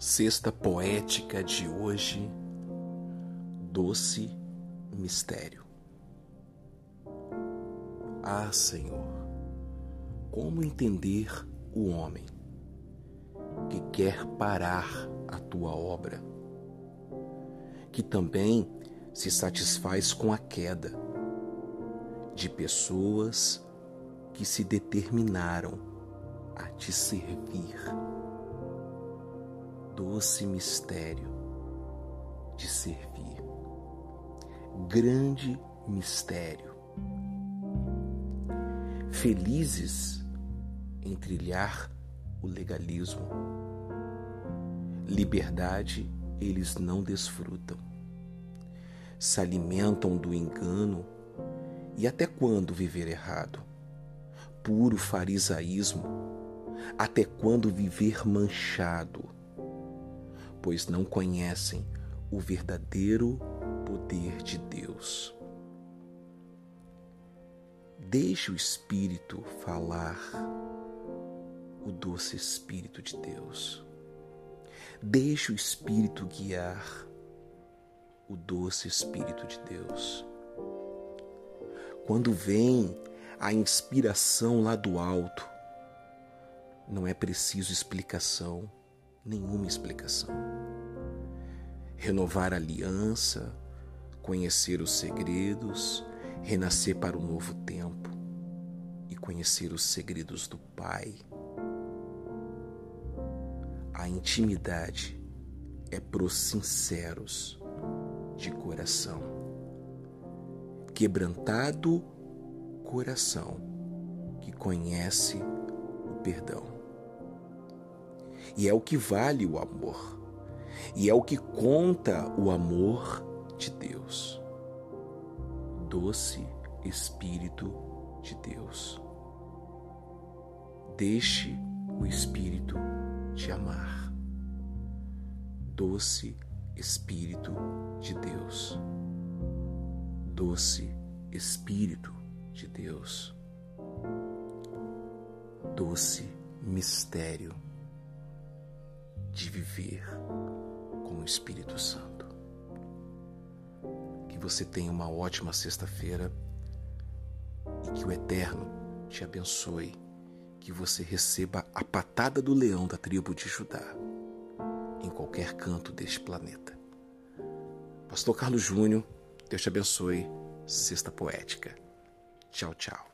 Sexta poética de hoje, doce mistério. Ah, Senhor, como entender o homem que quer parar a tua obra, que também se satisfaz com a queda de pessoas que se determinaram a te servir doce mistério de servir. Grande mistério. Felizes em trilhar o legalismo. Liberdade eles não desfrutam. Se alimentam do engano e até quando viver errado? Puro farisaísmo. Até quando viver manchado? Pois não conhecem o verdadeiro poder de Deus. Deixe o Espírito falar, o doce Espírito de Deus. Deixe o Espírito guiar, o doce Espírito de Deus. Quando vem a inspiração lá do alto, não é preciso explicação nenhuma explicação. Renovar a aliança, conhecer os segredos, renascer para o novo tempo e conhecer os segredos do Pai. A intimidade é pros sinceros de coração. Quebrantado coração que conhece o perdão. E é o que vale o amor. E é o que conta o amor de Deus. Doce Espírito de Deus. Deixe o Espírito te amar. Doce Espírito de Deus. Doce Espírito de Deus. Doce mistério de viver com o Espírito Santo. Que você tenha uma ótima sexta-feira e que o Eterno te abençoe. Que você receba a patada do leão da tribo de Judá em qualquer canto deste planeta. Pastor Carlos Júnior, Deus te abençoe. Sexta Poética. Tchau, tchau.